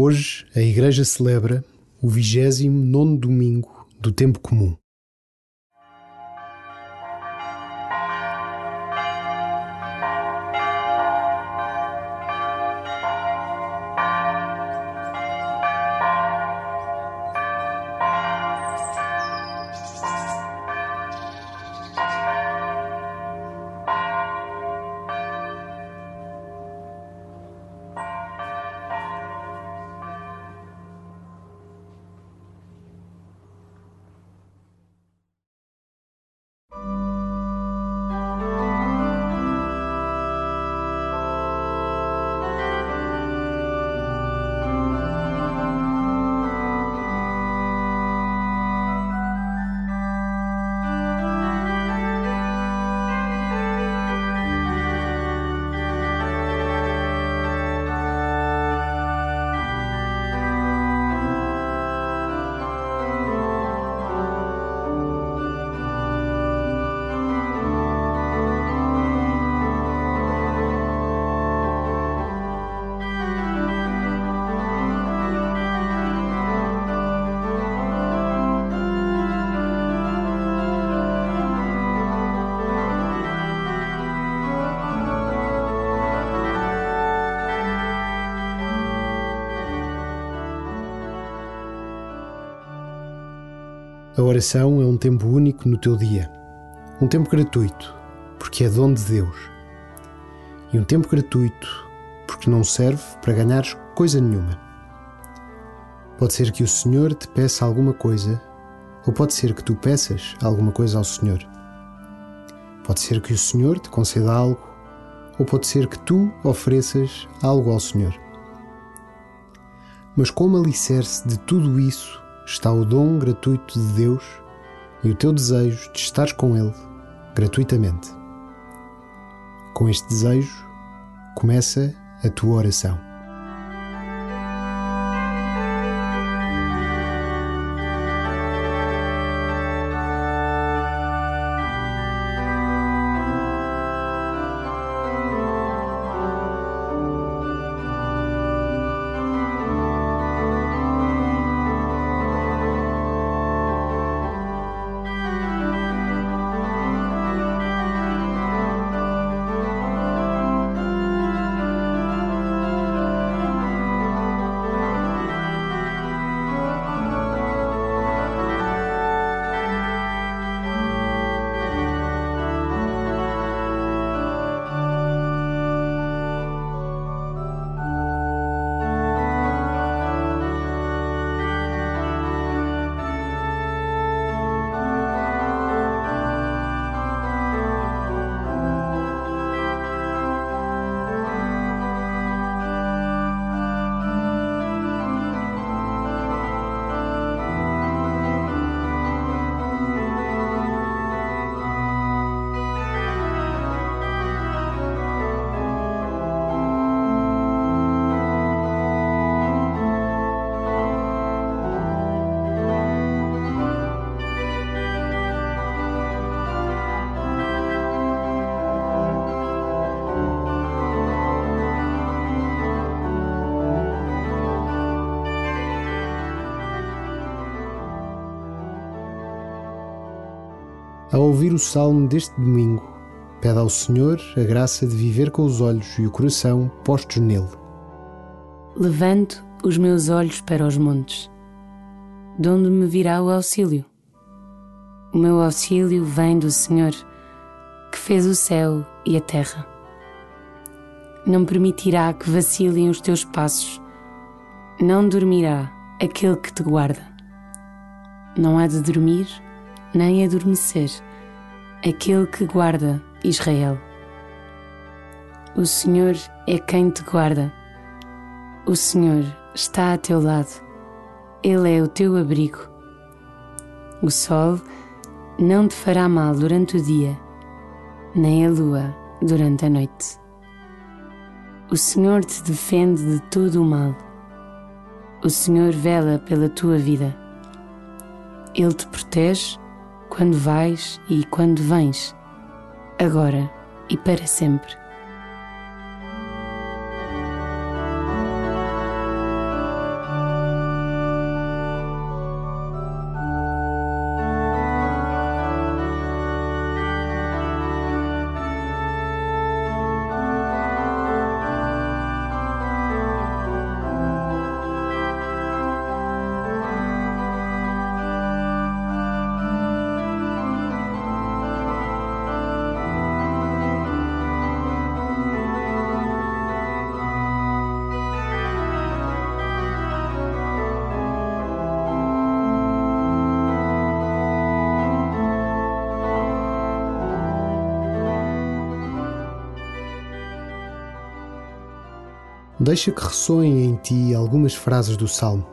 Hoje a Igreja celebra o 29 domingo do tempo comum. A oração é um tempo único no teu dia. Um tempo gratuito, porque é dom de Deus. E um tempo gratuito, porque não serve para ganhares coisa nenhuma. Pode ser que o Senhor te peça alguma coisa, ou pode ser que tu peças alguma coisa ao Senhor. Pode ser que o Senhor te conceda algo, ou pode ser que tu ofereças algo ao Senhor. Mas como alicerce de tudo isso está o dom gratuito de Deus e o teu desejo de estar com Ele gratuitamente. Com este desejo, começa a tua oração. Ao ouvir o salmo deste domingo, pede ao Senhor a graça de viver com os olhos e o coração postos nele. Levanto os meus olhos para os montes, de onde me virá o auxílio. O meu auxílio vem do Senhor, que fez o céu e a terra. Não permitirá que vacilem os teus passos, não dormirá aquele que te guarda. Não há de dormir nem adormecer aquele que guarda Israel. O Senhor é quem te guarda. O Senhor está a teu lado. Ele é o teu abrigo. O sol não te fará mal durante o dia, nem a lua durante a noite. O Senhor te defende de todo o mal. O Senhor vela pela tua vida. Ele te protege quando vais e quando vens, agora e para sempre. Deixa que ressoem em ti algumas frases do Salmo.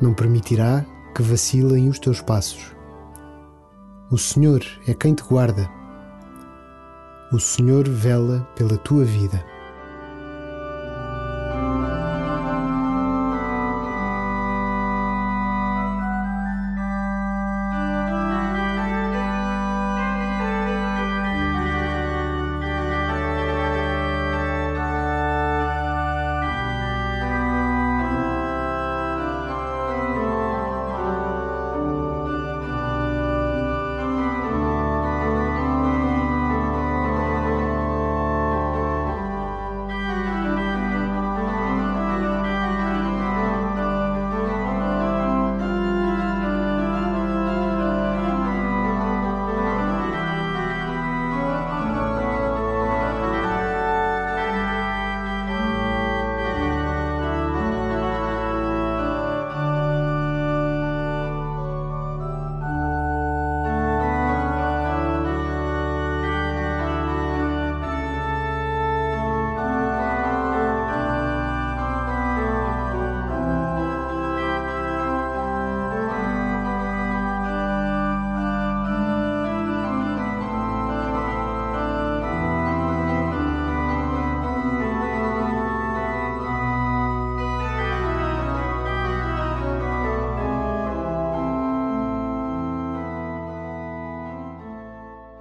Não permitirá que vacilem os teus passos. O Senhor é quem te guarda. O Senhor vela pela tua vida.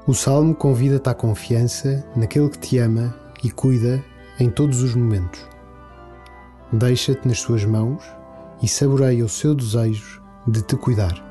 O salmo convida-te à confiança naquele que te ama e cuida em todos os momentos. Deixa-te nas suas mãos e saboreia o seu desejo de te cuidar.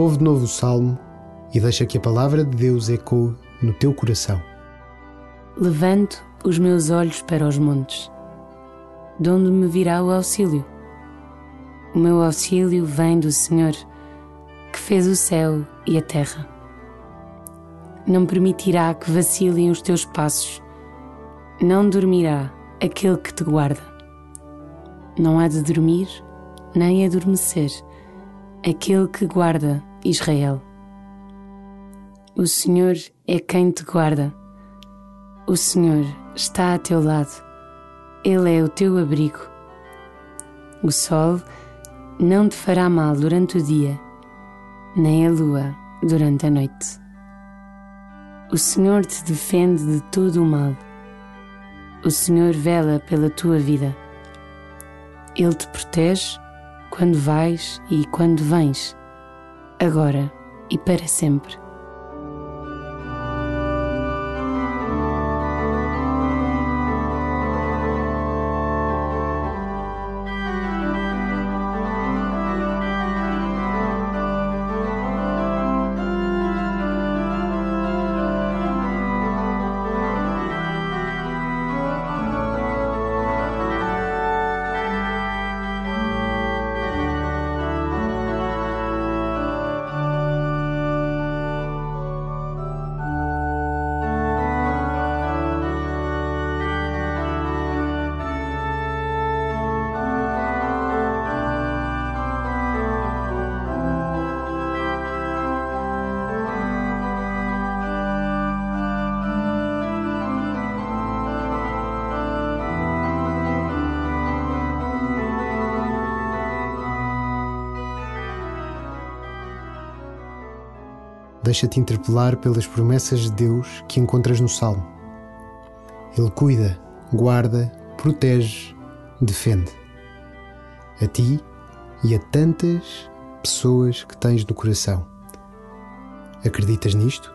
Ouve de novo o salmo e deixa que a palavra de Deus ecoe no teu coração. Levanto os meus olhos para os montes, de onde me virá o auxílio. O meu auxílio vem do Senhor, que fez o céu e a terra. Não permitirá que vacilem os teus passos, não dormirá aquele que te guarda. Não há de dormir nem adormecer aquele que guarda Israel. O Senhor é quem te guarda. O Senhor está a teu lado. Ele é o teu abrigo. O sol não te fará mal durante o dia, nem a lua durante a noite. O Senhor te defende de todo o mal. O Senhor vela pela tua vida. Ele te protege quando vais e quando vens agora e para sempre. Deixa-te interpelar pelas promessas de Deus que encontras no Salmo. Ele cuida, guarda, protege, defende. A ti e a tantas pessoas que tens no coração. Acreditas nisto?